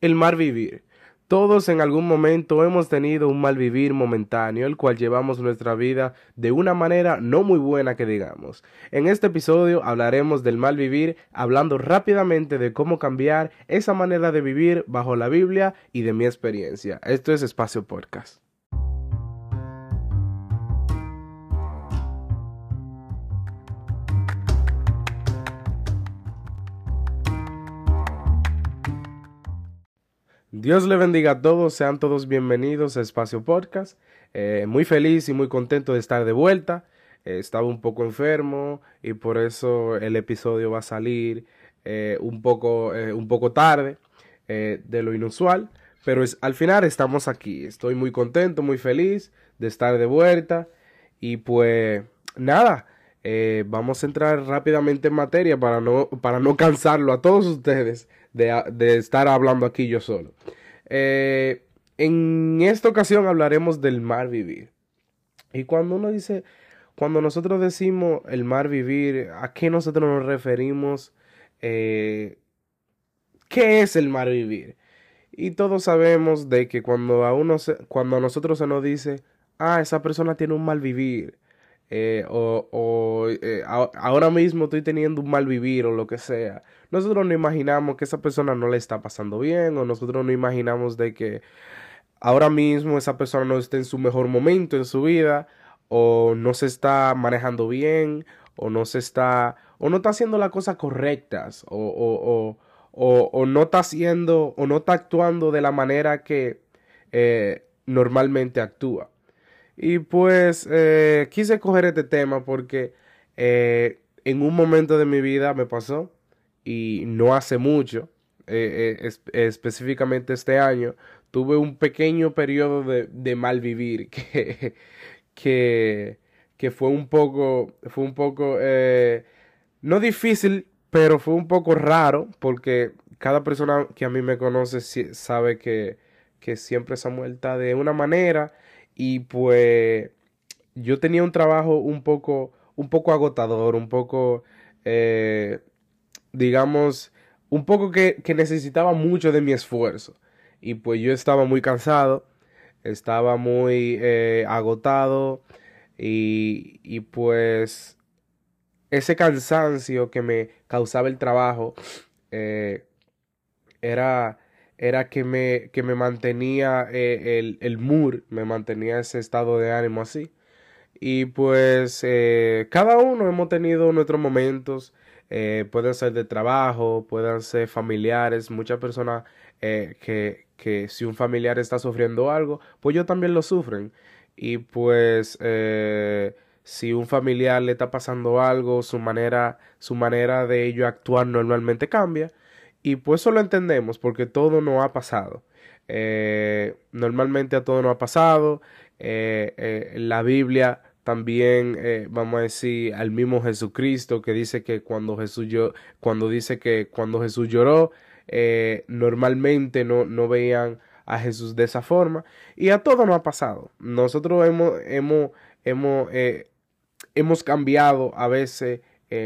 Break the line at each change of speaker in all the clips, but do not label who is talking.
El mal vivir. Todos en algún momento hemos tenido un mal vivir momentáneo, el cual llevamos nuestra vida de una manera no muy buena que digamos. En este episodio hablaremos del mal vivir, hablando rápidamente de cómo cambiar esa manera de vivir bajo la Biblia y de mi experiencia. Esto es Espacio Podcast. Dios le bendiga a todos, sean todos bienvenidos a Espacio Podcast. Eh, muy feliz y muy contento de estar de vuelta. Eh, estaba un poco enfermo y por eso el episodio va a salir eh, un, poco, un poco tarde de lo inusual. Pero es, al final estamos aquí. Estoy muy contento, muy feliz de estar de vuelta. Y pues nada, vamos a entrar rápidamente en materia para no, para no cansarlo a todos ustedes de, estar hablando aquí yo solo. Eh, en esta ocasión hablaremos del mar vivir. Y cuando uno dice, cuando nosotros decimos el mar vivir, ¿a qué nosotros nos referimos? Eh, ¿Qué es el mar vivir? Y todos sabemos de que cuando a uno cuando a nosotros se nos dice, ah, esa persona tiene un mal vivir, eh, o, eh, ahora mismo estoy teniendo un mal vivir o lo que sea. Nosotros no imaginamos que esa persona no le está pasando bien o nosotros no imaginamos de que ahora mismo esa persona no esté en su mejor momento en su vida o no se está manejando bien o no se está o no está haciendo las cosas correctas o, o, no está haciendo o no está actuando de la manera que eh, normalmente actúa. Y pues eh, quise coger este tema porque eh, en un momento de mi vida me pasó y no hace mucho, eh, específicamente este año, tuve un pequeño periodo de, mal vivir que, que, fue un poco, fue un poco, no difícil, pero fue un poco raro porque cada persona que a mí me conoce sabe que, que siempre ha muerta de una manera y pues yo tenía un trabajo un poco, un poco agotador, un poco, eh, digamos, un poco que, necesitaba mucho de mi esfuerzo. Y pues yo estaba muy cansado, estaba muy eh, agotado y, y pues ese cansancio que me causaba el trabajo eh, era era que me, que me mantenía eh, el, el mood, me mantenía ese estado de ánimo así. Y pues eh, cada uno hemos tenido nuestros momentos, eh, pueden ser de trabajo, pueden ser familiares, muchas personas que, que si un familiar está sufriendo algo, pues ellos también lo sufren. Y pues si un familiar le está pasando algo, su manera, su manera de ello actuar normalmente cambia. Y pues eso lo entendemos porque todo no ha pasado. Eh, normalmente a todo no ha pasado. Eh, eh, la Biblia también, vamos a decir, al mismo Jesucristo que dice que cuando Jesús, cuando dice que cuando Jesús lloró, normalmente no, no veían a Jesús de esa forma. Y a todo no ha pasado. Nosotros hemos, hemos, hemos, hemos cambiado a veces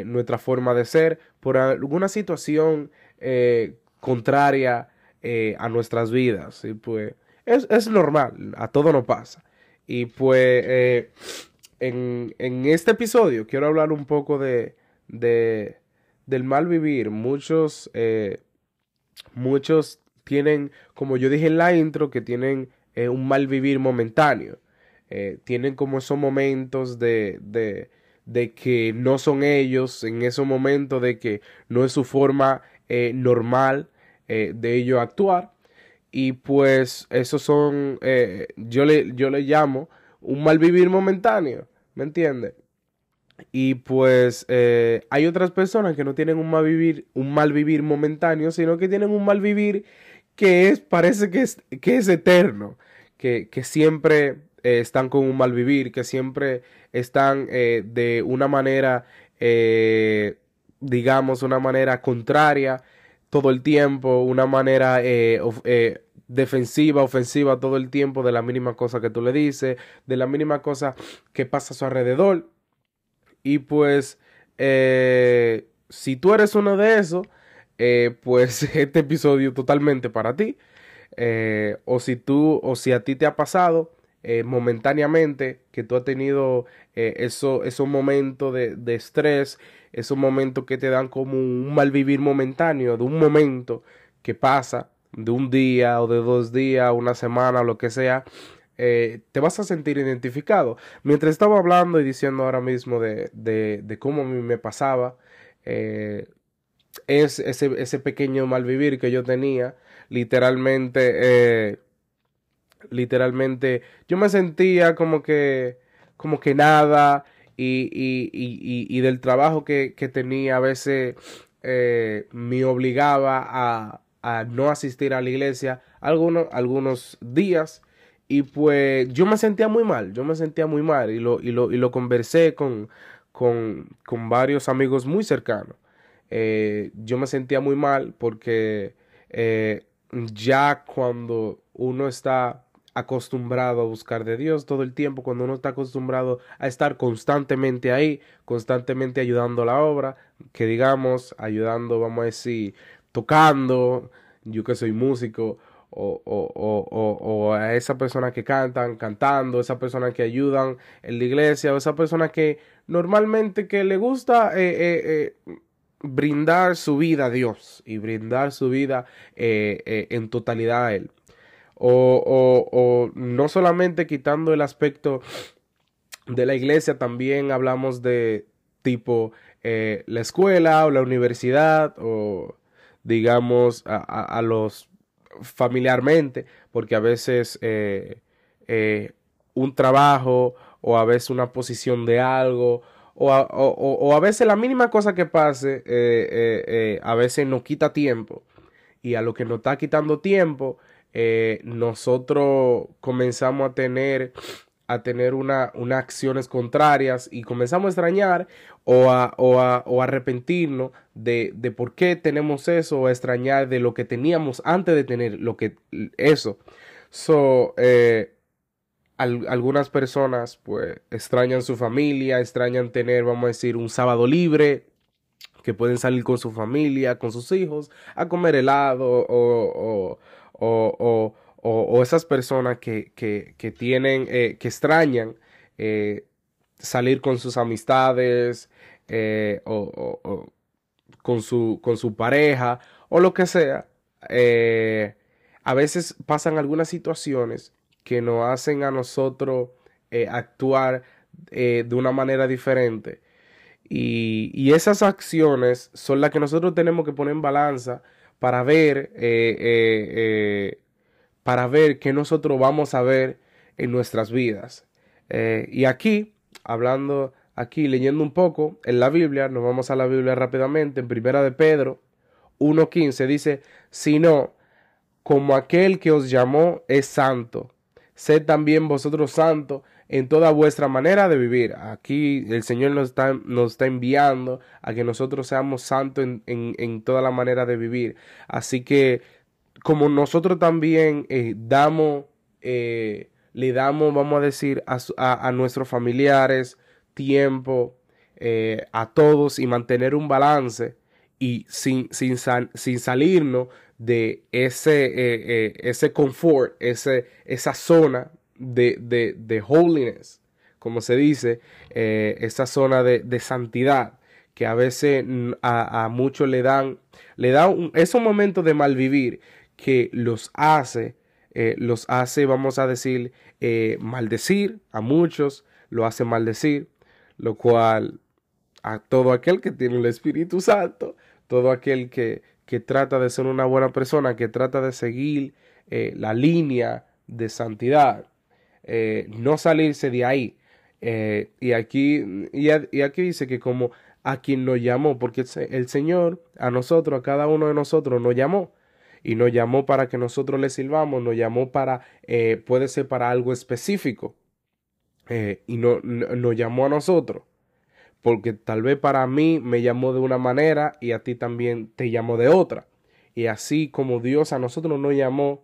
nuestra forma de ser por alguna situación eh, contraria eh, a nuestras vidas. Y pues es, normal, a todo no pasa. Y pues eh, en, este episodio quiero hablar un poco de, de del mal vivir. Muchos, muchos tienen, como yo dije en la intro, que tienen un mal vivir momentáneo. tienen como esos momentos de, de, de que no son ellos, en esos momentos de que no es su forma eh, normal eh, de ello actuar. Y pues esos son, eh, yo, le, yo llamo un mal vivir momentáneo, ¿me entiende? Y pues hay otras personas que no tienen un mal vivir, un mal vivir momentáneo, sino que tienen un mal vivir que es, parece que es, que es eterno, que, que siempre están con un mal vivir, que siempre están de una manera digamos, una manera contraria todo el tiempo, una manera eh, eh, defensiva, ofensiva todo el tiempo de la mínima cosa que tú le dices, de la mínima cosa que pasa a su alrededor. Y pues, eh, si tú eres uno de esos, pues este episodio totalmente para ti. O si tú, o si a ti te ha pasado momentáneamente que tú has tenido eso, esos momentos de, de, estrés, esos momentos que te dan como un mal vivir momentáneo, de un momento que pasa, de un día o de dos días, una semana, lo que sea, te vas a sentir identificado. Mientras estaba hablando y diciendo ahora mismo de, de, de cómo a mí me pasaba, eh, es ese, ese pequeño malvivir que yo tenía, literalmente, eh, literalmente, yo me sentía como que, como que nada, y, y, y, y del trabajo que, que, tenía a veces eh, me obligaba a, a, no asistir a la iglesia algunos, algunos días, y pues yo me sentía muy mal, yo me sentía muy mal, y lo, y lo, y lo conversé con, con, con varios amigos muy cercanos. Eh, yo me sentía muy mal porque eh, ya cuando uno está acostumbrado a buscar de Dios todo el tiempo, cuando uno está acostumbrado a estar constantemente ahí, constantemente ayudando a la obra, que digamos, ayudando, vamos a decir, tocando, yo que soy músico, o, o, o, o, a esa persona que cantan, cantando, esa persona que ayudan en la iglesia, o esa persona que normalmente que le gusta eh, eh, eh, brindar su vida a Dios y brindar su vida en totalidad a Él. O, o, o, no solamente quitando el aspecto de la iglesia, también hablamos de tipo eh, la escuela o la universidad o digamos a, a, los familiarmente, porque a veces un trabajo o a veces una posición de algo o a, o, o a, veces la mínima cosa que pase, eh, eh, eh, a veces nos quita tiempo. Y a lo que nos está quitando tiempo, eh, nosotros comenzamos a tener a tener una, unas acciones contrarias y comenzamos a extrañar o a, o a, o a arrepentirnos de, de, por qué tenemos eso o a extrañar de lo que teníamos antes de tener lo que eso. So, eh, al, algunas personas pues extrañan su familia, extrañan tener, vamos a decir, un sábado libre, que pueden salir con su familia, con sus hijos, a comer helado o, o, o esas personas que, que, que tienen, eh, que extrañan eh, salir con sus amistades eh, o, con, su, con su pareja o lo que sea. A veces pasan algunas situaciones que nos hacen a nosotros actuar de una manera diferente. Y, y, esas acciones son las que nosotros tenemos que poner en balanza para ver, eh, para ver qué nosotros vamos a ver en nuestras vidas. y aquí, hablando, aquí leyendo un poco en la Biblia, nos vamos a la Biblia rápidamente, en Primera de Pedro 1.15 dice, sino como aquel que os llamó es santo sed también vosotros santos en toda vuestra manera de vivir. Aquí el Señor nos está, nos está enviando a que nosotros seamos santos en, en, en, toda la manera de vivir. Así que como nosotros también eh, damos, eh, le damos, vamos a decir, a, a, nuestros familiares tiempo, eh, a todos y mantener un balance y sin, sin, sin salirnos de ese, ese confort, ese, esa zona de, de, de holiness, como se dice, eh, esa zona de, de, santidad, que a veces a, a muchos le dan, le da un, esos momentos de malvivir que los hace, eh, los hace, vamos a decir, eh, maldecir a muchos, lo hace maldecir, lo cual a todo aquel que tiene el Espíritu Santo, todo aquel que, que trata de ser una buena persona, que trata de seguir la línea de santidad, eh, no salirse de ahí. Eh, y, aquí, y, aquí dice que como a quien nos llamó, porque el, el, Señor a nosotros, a cada uno de nosotros nos llamó. Y nos llamó para que nosotros le sirvamos, nos llamó para, eh, puede ser para algo específico. y no, no, nos llamó a nosotros porque tal vez para mí me llamó de una manera y a ti también te llamó de otra. Y así como Dios a nosotros nos llamó,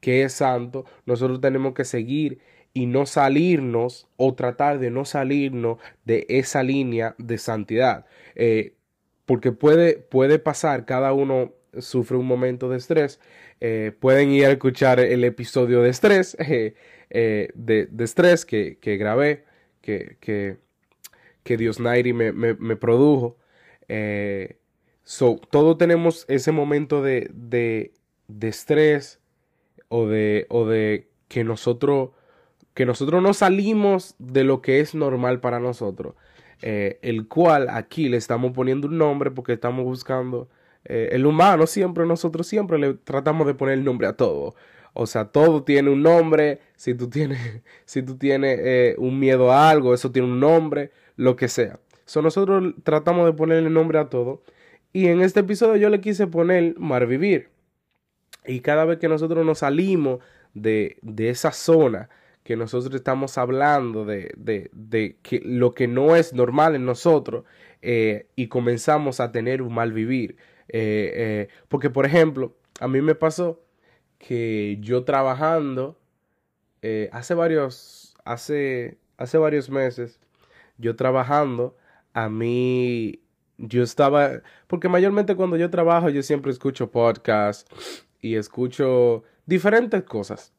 que es santo, nosotros tenemos que seguir y no salirnos o tratar de no salirnos de esa línea de santidad. Eh, porque puede, puede pasar, cada uno sufre un momento de estrés. Eh, pueden ir a escuchar el episodio de estrés, eh, de, estrés que, que grabé, que, que, que Dios Nairi me, me, produjo. so, todos tenemos ese momento de, de, de estrés o de, o de que nosotros que nosotros no salimos de lo que es normal para nosotros, el cual aquí le estamos poniendo un nombre porque estamos buscando eh, el humano siempre, nosotros siempre le tratamos de poner el nombre a todo. O sea, todo tiene un nombre. Si tú tienes, si tú tienes eh, un miedo a algo, eso tiene un nombre, lo que sea. So, nosotros tratamos de ponerle nombre a todo. Y en este episodio yo le quise poner Marvivir. Y cada vez que nosotros nos salimos de, de esa zona que nosotros estamos hablando de, de, de que lo que no es normal en nosotros eh, y comenzamos a tener un mal vivir. Eh, eh, porque, por ejemplo, a mí me pasó que yo trabajando hace varios, hace, hace varios meses, yo trabajando, a mí, yo estaba, porque mayormente cuando yo trabajo, yo siempre escucho podcasts y escucho diferentes cosas.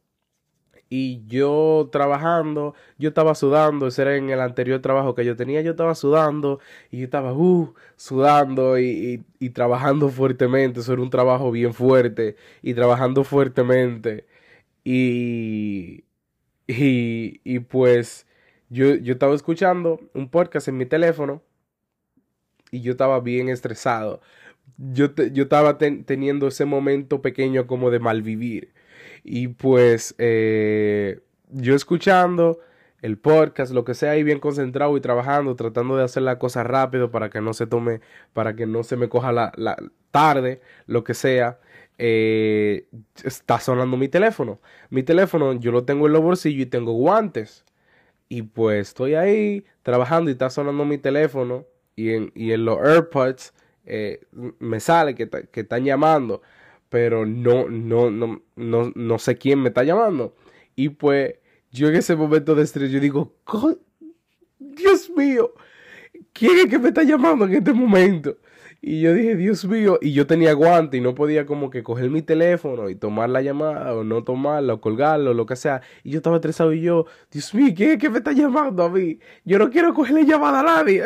Y yo trabajando, yo estaba sudando, ese era en el anterior trabajo que yo tenía, yo estaba sudando y yo estaba uh, sudando y, y, trabajando fuertemente, eso era un trabajo bien fuerte y trabajando fuertemente. Y, y, y pues yo, yo estaba escuchando un podcast en mi teléfono y yo estaba bien estresado. Yo, yo estaba teniendo ese momento pequeño como de malvivir y pues eh, yo escuchando el podcast, lo que sea, ahí bien concentrado y trabajando, tratando de hacer la cosa rápido para que no se tome, para que no se me coja la, la tarde, lo que sea. Eh, está sonando mi teléfono. Mi teléfono yo lo tengo en los bolsillos y tengo guantes. Y pues estoy ahí trabajando y está sonando mi teléfono y en, y en los AirPods eh, me sale que, que están llamando pero no, no, no, no, no sé quién me está llamando. Y pues yo en ese momento de estrés, yo digo, Dios mío, ¿quién es que me está llamando en este momento? Y yo dije, Dios mío, y yo tenía guante y no podía como que coger mi teléfono y tomar la llamada o no tomarla o colgarlo, lo que sea. Y yo estaba estresado y yo, Dios mío, ¿quién es que me está llamando a mí? Yo no quiero cogerle llamada a nadie.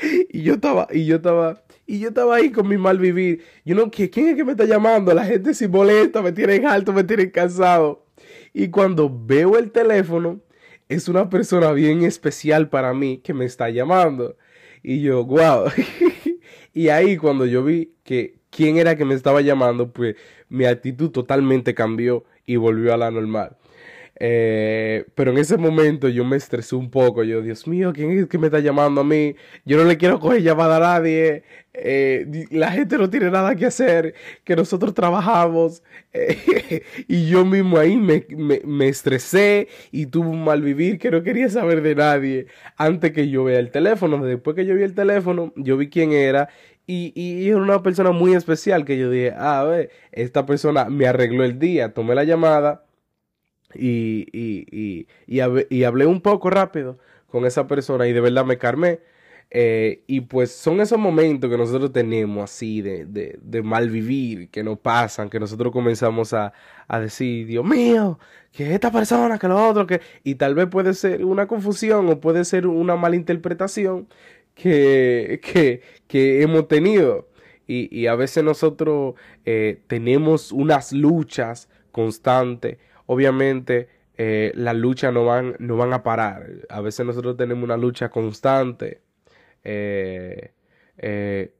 y yo estaba, y yo estaba y yo estaba ahí con mi mal vivir. Yo no, ¿quién es que me está llamando? La gente sin molesta, me tienen alto, me tienen cansado. Y cuando veo el teléfono, es una persona bien especial para mí que me está llamando. Y yo, wow. y ahí cuando yo vi que quién era que me estaba llamando, pues mi actitud totalmente cambió y volvió a la normal. Eh, pero en ese momento yo me estresé un poco. Yo, Dios mío, ¿quién es que me está llamando a mí? Yo no le quiero coger llamada a nadie. Eh, la gente no tiene nada que hacer. Que nosotros trabajamos. y yo mismo ahí me, me, estresé y tuve un mal vivir que no quería saber de nadie. Antes que yo vea el teléfono. Después que yo vi el teléfono, yo vi quién era. Y, y, era una persona muy especial que yo dije, ah, a ver, esta persona me arregló el día. Tomé la llamada y, y, y, y, hablé un poco rápido con esa persona y de verdad me carmé. Eh, y pues son esos momentos que nosotros tenemos así de, de, mal vivir, que nos pasan, que nosotros comenzamos a, a, decir, Dios mío, que esta persona, que lo otro, que... Y tal vez puede ser una confusión o puede ser una mala interpretación que, que, que hemos tenido. Y, y, a veces nosotros eh, tenemos unas luchas constantes obviamente eh, las luchas no van, no van a parar. A veces nosotros tenemos una lucha constante eh, eh,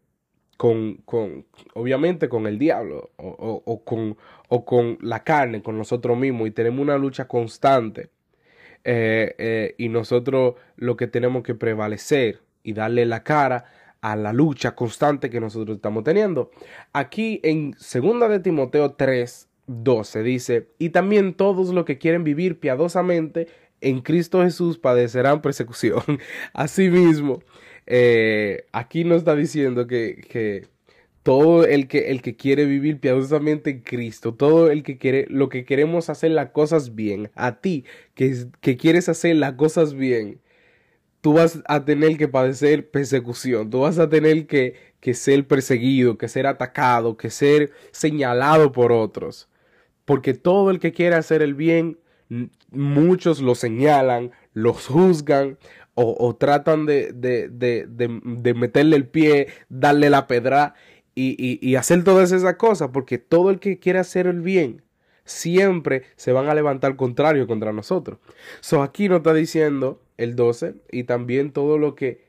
con, con, obviamente con el diablo o, o, con, o con la carne, con nosotros mismos y tenemos una lucha constante. y nosotros lo que tenemos que prevalecer y darle la cara a la lucha constante que nosotros estamos teniendo. Aquí en segunda de Timoteo 3, 12 dice, y también todos los que quieren vivir piadosamente en Cristo Jesús padecerán persecución. Asimismo, eh, aquí nos está diciendo que, que todo el que, el que quiere vivir piadosamente en Cristo, todo el que quiere, lo que queremos hacer las cosas bien, a ti que, que quieres hacer las cosas bien, tú vas a tener que padecer persecución, tú vas a tener que, que ser perseguido, que ser atacado, que ser señalado por otros. Porque todo el que quiere hacer el bien, muchos lo señalan, los juzgan o, tratan de, de, de, de, meterle el pie, darle la pedra y, y, hacer todas esas cosas. Porque todo el que quiere hacer el bien, siempre se van a levantar contrario contra nosotros. So aquí nos está diciendo el 12 y también todo lo que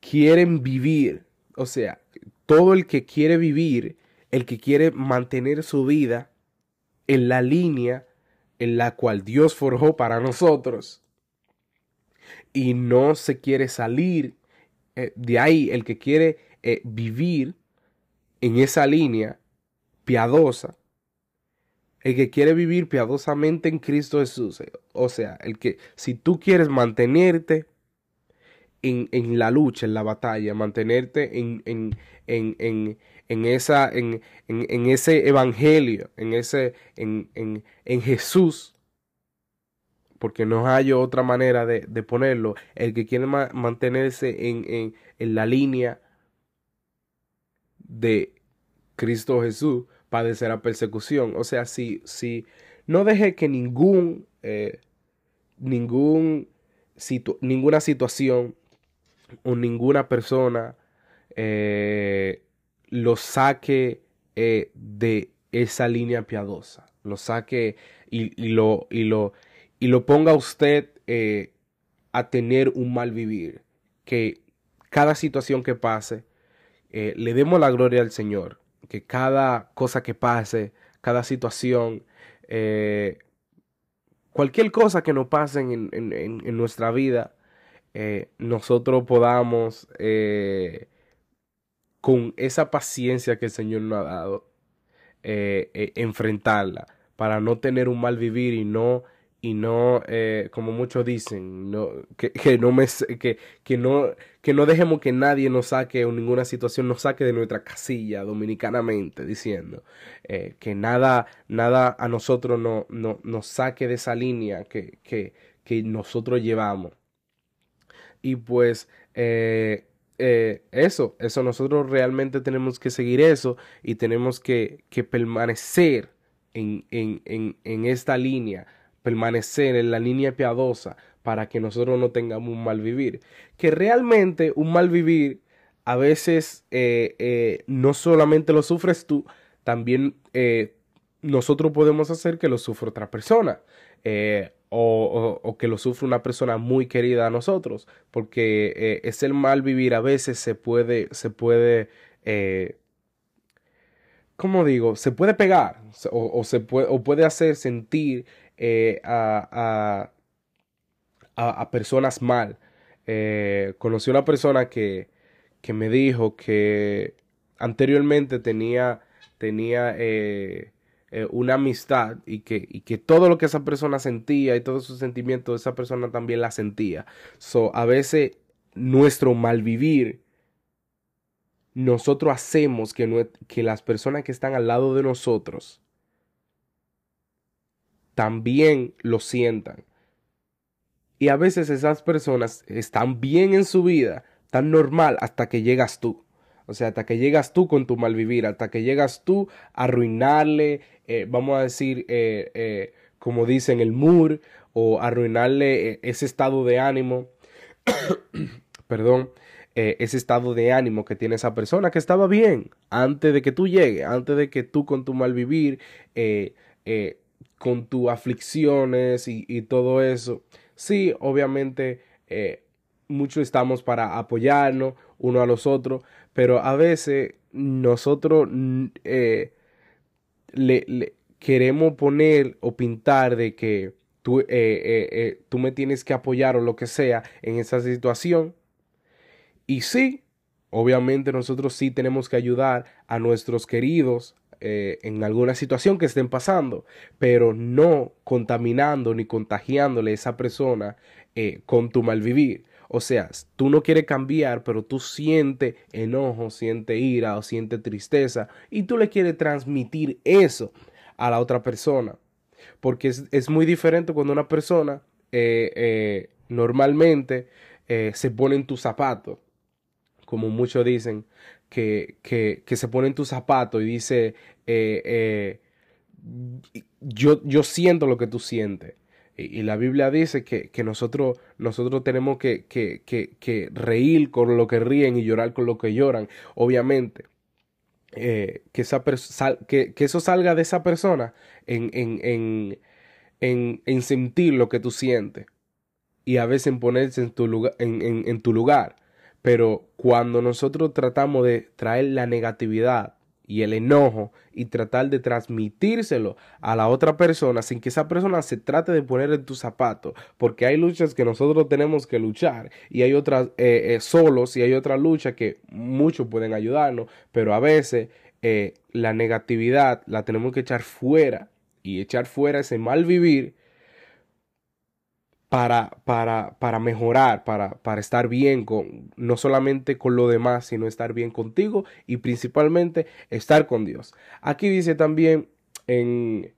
quieren vivir, o sea, todo el que quiere vivir, el que quiere mantener su vida en la línea en la cual Dios forjó para nosotros. Y no se quiere salir eh, de ahí, el que quiere eh, vivir en esa línea piadosa, el que quiere vivir piadosamente en Cristo Jesús, eh, o sea, el que si tú quieres mantenerte en, en la lucha, en la batalla, mantenerte en, en, en, en esa, en, en, ese evangelio, en ese, en, en, en Jesús, porque no hay otra manera de, de ponerlo, el que quiere mantenerse en, en, en la línea de Cristo Jesús, padecerá persecución. O sea, si, si no deje que ningún, eh, ningún ninguna situación o ninguna persona eh, lo saque eh, de esa línea piadosa, lo saque y, lo, y, lo, y lo ponga usted a tener un mal vivir, que cada situación que pase, le demos la gloria al Señor que cada cosa que pase, cada situación, eh, cualquier cosa que nos pase en, nuestra vida, eh, nosotros podamos, eh, con esa paciencia que el Señor nos ha dado, enfrentarla para no tener un mal vivir y no y no, eh, como muchos dicen, no, que, que, no me, que, que, no, que no dejemos que nadie nos saque o ninguna situación nos saque de nuestra casilla dominicanamente, diciendo eh, que nada, nada a nosotros no, no, nos saque de esa línea que, que, que nosotros llevamos. Y pues eh, eso, eso nosotros realmente tenemos que seguir eso y tenemos que, que permanecer en, en, en, en esta línea permanecer en la línea piadosa para que nosotros no tengamos un mal vivir. Que realmente un mal vivir a veces eh, eh, no solamente lo sufres tú, también eh, nosotros podemos hacer que lo sufra otra persona. O, o, que lo sufra una persona muy querida a nosotros, porque es el mal vivir a veces se puede, se puede, ¿cómo digo? Se puede pegar o, se puede, o puede hacer sentir eh, a, a, personas mal. Eh, conocí una persona que, que, me dijo que anteriormente tenía, tenía eh, una amistad y que, y que todo lo que esa persona sentía y todos sus sentimientos, esa persona también la sentía. So, a veces nuestro malvivir nosotros hacemos que, que las personas que están al lado de nosotros también lo sientan. Y a veces esas personas están bien en su vida, tan normal, hasta que llegas tú. O sea, hasta que llegas tú con tu mal vivir, hasta que llegas tú a arruinarle, eh, vamos a decir, eh, eh, como dicen, el mur, o arruinarle ese estado de ánimo, perdón, ese estado de ánimo que tiene esa persona que estaba bien antes de que tú llegues, antes de que tú con tu mal vivir con tus aflicciones y, todo eso. Sí, obviamente muchos estamos para apoyarnos uno a los otros, pero a veces nosotros eh, le, queremos poner o pintar de que tú, eh, tú me tienes que apoyar o lo que sea en esa situación. Y sí, obviamente nosotros sí tenemos que ayudar a nuestros queridos, eh, en alguna situación que estén pasando, pero no contaminando ni contagiándole a esa persona eh, con tu mal vivir. O sea, tú no quieres cambiar, pero tú sientes enojo, sientes ira o sientes tristeza y tú le quieres transmitir eso a la otra persona. Porque es, muy diferente cuando una persona eh, normalmente se pone en tu zapato, como muchos dicen, que, que, que se pone en tu zapato y dice, yo, yo siento lo que tú sientes. Y, la Biblia dice que, nosotros, nosotros tenemos que, que, reír con lo que ríen y llorar con lo que lloran. Obviamente, eh, que, esa que, eso salga de esa persona en, en, en, en, sentir lo que tú sientes y a veces en ponerse en tu lugar. en tu lugar. Pero cuando nosotros tratamos de traer la negatividad y el enojo y tratar de transmitírselo a la otra persona sin que esa persona se trate de poner en tu zapato, porque hay luchas que nosotros tenemos que luchar y hay otras eh, eh, solos y hay otras luchas que muchos pueden ayudarnos, pero a veces eh, la negatividad la tenemos que echar fuera y echar fuera ese mal vivir para, para, para mejorar, para, para, estar bien con, no solamente con lo demás, sino estar bien contigo y principalmente estar con Dios. Aquí dice también en,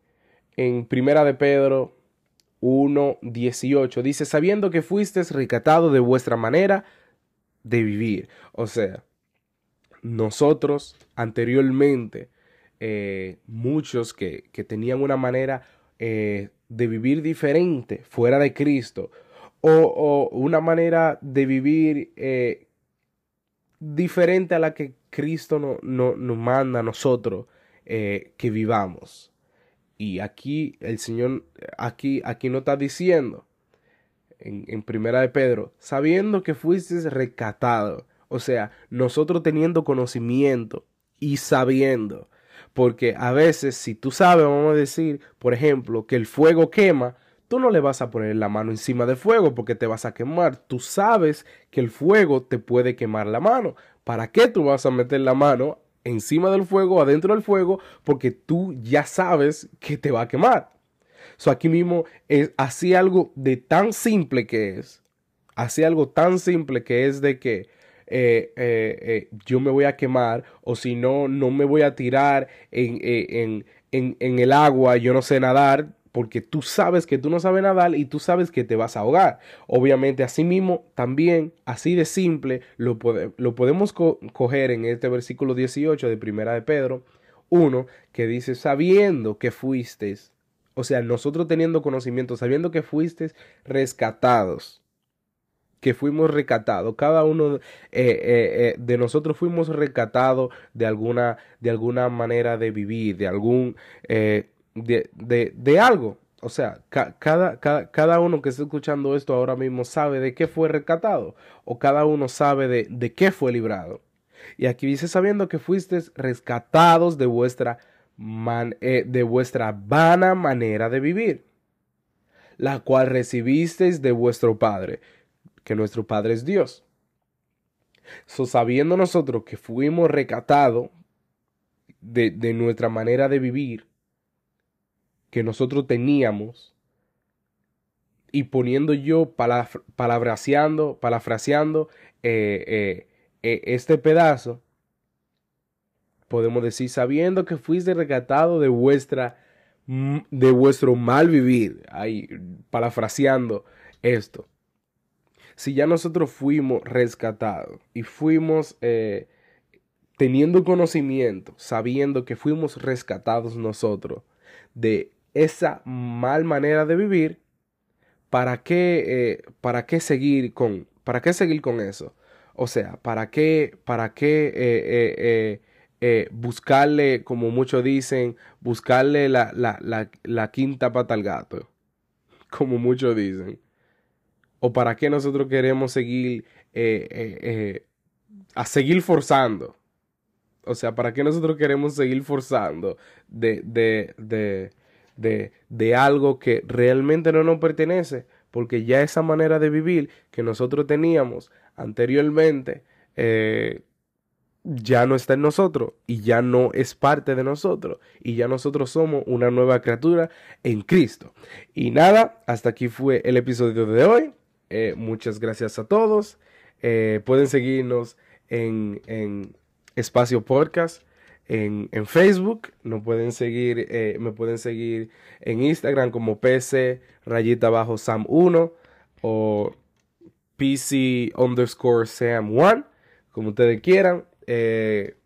en Primera de Pedro 1.18, dice, sabiendo que fuisteis recatado de vuestra manera de vivir. O sea, nosotros anteriormente, eh, muchos que, que tenían una manera eh, de vivir diferente fuera de Cristo o, una manera de vivir eh, diferente a la que Cristo no, no, nos manda a nosotros eh, que vivamos. Y aquí el Señor, aquí, aquí no está diciendo, en, en Primera de Pedro, sabiendo que fuiste rescatado. O sea, nosotros teniendo conocimiento y sabiendo porque a veces, si tú sabes, vamos a decir, por ejemplo, que el fuego quema, tú no le vas a poner la mano encima del fuego porque te vas a quemar. Tú sabes que el fuego te puede quemar la mano. ¿Para qué tú vas a meter la mano encima del fuego, adentro del fuego? Porque tú ya sabes que te va a quemar. So aquí mismo es así algo de tan simple que es. Así algo tan simple que es de que eh, eh, eh, yo me voy a quemar o si no, no me voy a tirar en, en, en, en el agua, yo no sé nadar, porque tú sabes que tú no sabes nadar y tú sabes que te vas a ahogar. Obviamente, así mismo, también, así de simple, lo, lo podemos coger en este versículo 18 de Primera de Pedro 1, que dice, sabiendo que fuiste, o sea, nosotros teniendo conocimiento, sabiendo que fuiste rescatados que fuimos recatados, cada uno eh, eh, eh, de nosotros fuimos recatados de alguna, de alguna manera de vivir, de algún, de, de, de, algo. O sea, cada, cada, cada, uno que está escuchando esto ahora mismo sabe de qué fue rescatado o cada uno sabe de, de qué fue librado. Y aquí dice sabiendo que fuisteis rescatados de vuestra, de vuestra vana manera de vivir, la cual recibisteis de vuestro Padre que nuestro Padre es Dios. So, sabiendo nosotros que fuimos recatados de, de, nuestra manera de vivir, que nosotros teníamos, y poniendo yo palabreando, parafraseando eh, eh, eh, este pedazo, podemos decir, sabiendo que fuiste recatado de vuestra de vuestro mal vivir, ahí parafraseando esto si ya nosotros fuimos rescatados y fuimos eh, teniendo conocimiento, sabiendo que fuimos rescatados nosotros de esa mal manera de vivir, ¿para qué, eh, para qué seguir con, para qué seguir con eso? O sea, ¿para qué, para qué eh, buscarle, como muchos dicen, buscarle la, la, la, la quinta pata al gato? Como muchos dicen o para qué nosotros queremos seguir eh, eh, eh, a seguir forzando. O sea, ¿para qué nosotros queremos seguir forzando de, de, de, de, de algo que realmente no nos pertenece? Porque ya esa manera de vivir que nosotros teníamos anteriormente ya no está en nosotros y ya no es parte de nosotros y ya nosotros somos una nueva criatura en Cristo. Y nada, hasta aquí fue el episodio de hoy. Eh, muchas gracias a todos. Eh, pueden seguirnos en, en Espacio Podcast. En, en, Facebook, no pueden seguir, eh, me pueden seguir en Instagram como PC rayita bajo Sam1 o PC underscore Sam1, como ustedes quieran. Eh,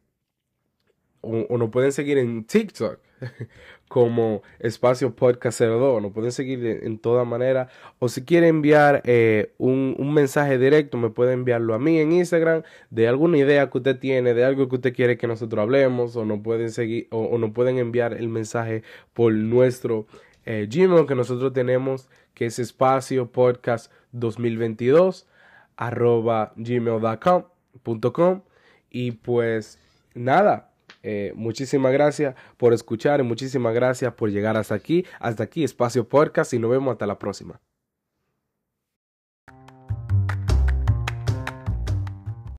o, nos pueden seguir en TikTok como Espacio Podcast 02. Nos pueden seguir en, toda manera. O si quieren enviar eh, un, mensaje directo, me pueden enviarlo a mí en Instagram de alguna idea que usted tiene, de algo que usted quiere que nosotros hablemos. O nos pueden seguir, o, nos pueden enviar el mensaje por nuestro eh, Gmail que nosotros tenemos, que es espacio podcast 2022 arroba gmail.com. Y pues nada, eh, muchísimas gracias por escuchar y muchísimas gracias por llegar hasta aquí. Hasta aquí, Espacio Podcast y nos vemos hasta la próxima.